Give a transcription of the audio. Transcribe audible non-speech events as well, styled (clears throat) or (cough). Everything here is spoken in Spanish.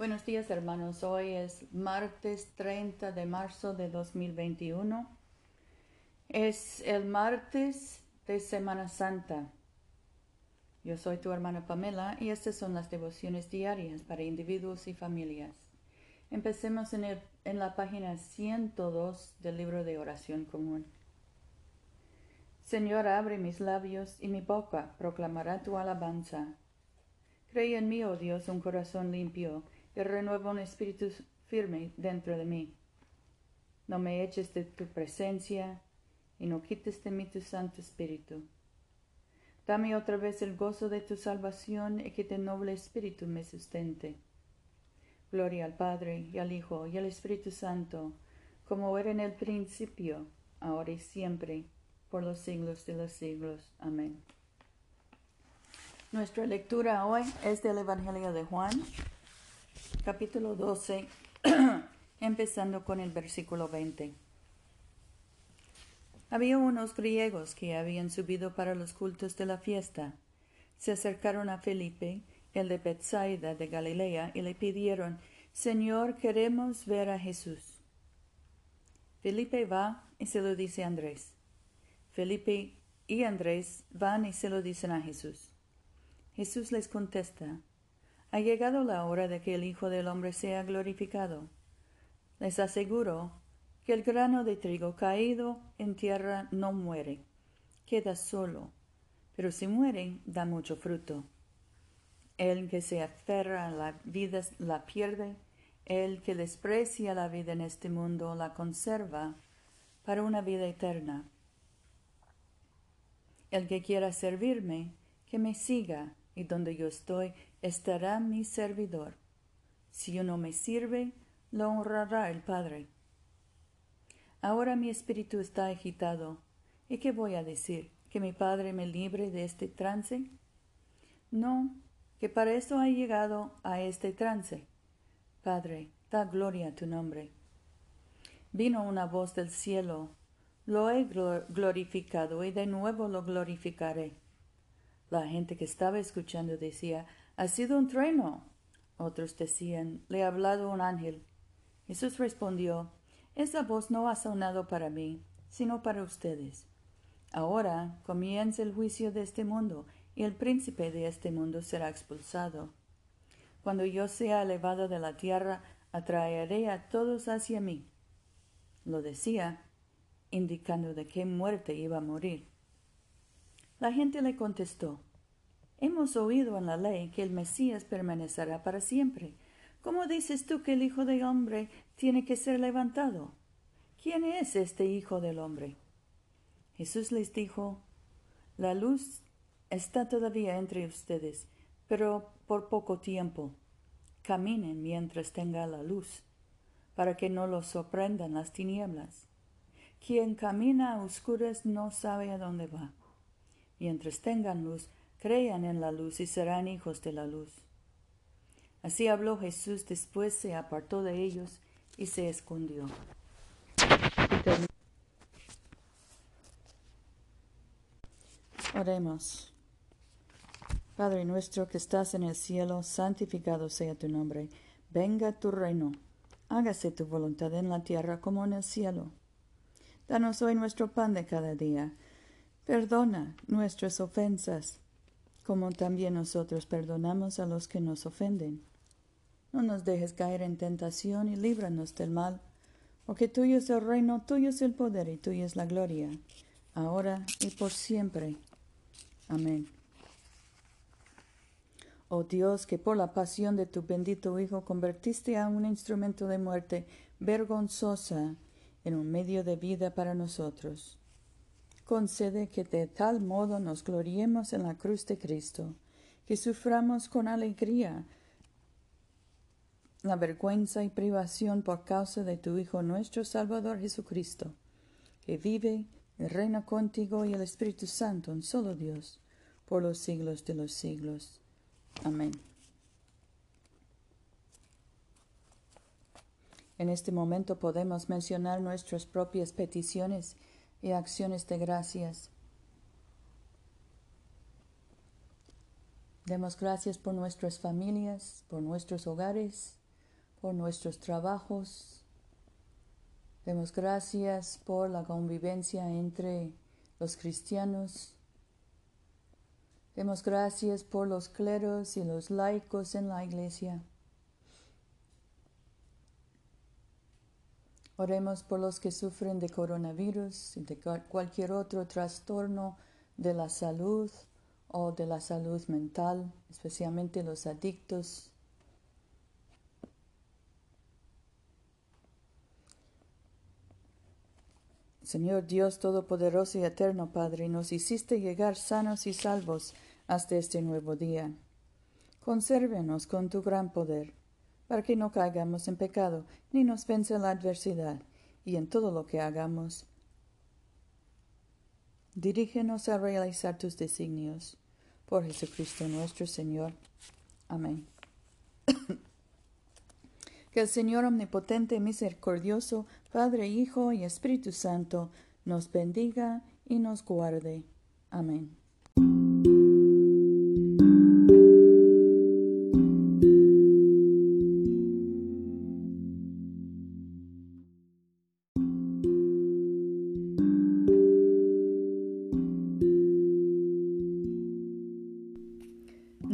Buenos días hermanos, hoy es martes 30 de marzo de 2021. Es el martes de Semana Santa. Yo soy tu hermana Pamela y estas son las devociones diarias para individuos y familias. Empecemos en, en la página 102 del libro de oración común. Señor, abre mis labios y mi boca proclamará tu alabanza. Cree en mí, oh Dios, un corazón limpio y renueva un espíritu firme dentro de mí. No me eches de tu presencia y no quites de mí tu Santo Espíritu. Dame otra vez el gozo de tu salvación y que tu noble espíritu me sustente. Gloria al Padre y al Hijo y al Espíritu Santo, como era en el principio, ahora y siempre, por los siglos de los siglos. Amén. Nuestra lectura hoy es del Evangelio de Juan, capítulo 12, (clears throat) empezando con el versículo 20. Había unos griegos que habían subido para los cultos de la fiesta. Se acercaron a Felipe, el de Bethsaida de Galilea, y le pidieron, Señor, queremos ver a Jesús. Felipe va y se lo dice a Andrés. Felipe y Andrés van y se lo dicen a Jesús. Jesús les contesta, ha llegado la hora de que el Hijo del Hombre sea glorificado. Les aseguro que el grano de trigo caído en tierra no muere, queda solo, pero si muere da mucho fruto. El que se aferra a la vida la pierde, el que desprecia la vida en este mundo la conserva para una vida eterna. El que quiera servirme, que me siga, y donde yo estoy, estará mi servidor. Si uno me sirve, lo honrará el Padre. Ahora mi espíritu está agitado. ¿Y qué voy a decir? ¿Que mi Padre me libre de este trance? No, que para eso ha llegado a este trance. Padre, da gloria a tu nombre. Vino una voz del cielo. Lo he glorificado y de nuevo lo glorificaré. La gente que estaba escuchando decía, ha sido un trueno. Otros decían, le ha hablado un ángel. Jesús respondió, esa voz no ha sonado para mí, sino para ustedes. Ahora comienza el juicio de este mundo, y el príncipe de este mundo será expulsado. Cuando yo sea elevado de la tierra, atraeré a todos hacia mí. Lo decía, indicando de qué muerte iba a morir. La gente le contestó, Hemos oído en la ley que el Mesías permanecerá para siempre. ¿Cómo dices tú que el Hijo del Hombre tiene que ser levantado? ¿Quién es este Hijo del Hombre? Jesús les dijo, La luz está todavía entre ustedes, pero por poco tiempo. Caminen mientras tenga la luz, para que no los sorprendan las tinieblas. Quien camina a oscuras no sabe a dónde va. Mientras tengan luz, crean en la luz y serán hijos de la luz. Así habló Jesús, después se apartó de ellos y se escondió. Oremos. Padre nuestro que estás en el cielo, santificado sea tu nombre. Venga tu reino. Hágase tu voluntad en la tierra como en el cielo. Danos hoy nuestro pan de cada día. Perdona nuestras ofensas como también nosotros perdonamos a los que nos ofenden. No nos dejes caer en tentación y líbranos del mal, porque tuyo es el reino, tuyo es el poder y tuya es la gloria, ahora y por siempre. Amén. Oh Dios, que por la pasión de tu bendito Hijo convertiste a un instrumento de muerte vergonzosa en un medio de vida para nosotros concede que de tal modo nos gloriemos en la cruz de Cristo, que suframos con alegría la vergüenza y privación por causa de tu Hijo nuestro Salvador Jesucristo, que vive y reina contigo y el Espíritu Santo, un solo Dios, por los siglos de los siglos. Amén. En este momento podemos mencionar nuestras propias peticiones y acciones de gracias. Demos gracias por nuestras familias, por nuestros hogares, por nuestros trabajos. Demos gracias por la convivencia entre los cristianos. Demos gracias por los cleros y los laicos en la iglesia. Oremos por los que sufren de coronavirus y de cualquier otro trastorno de la salud o de la salud mental, especialmente los adictos. Señor Dios Todopoderoso y Eterno Padre, nos hiciste llegar sanos y salvos hasta este nuevo día. Consérvenos con tu gran poder para que no caigamos en pecado, ni nos vence la adversidad, y en todo lo que hagamos. Dirígenos a realizar tus designios. Por Jesucristo nuestro Señor. Amén. (coughs) que el Señor omnipotente, misericordioso, Padre, Hijo y Espíritu Santo, nos bendiga y nos guarde. Amén.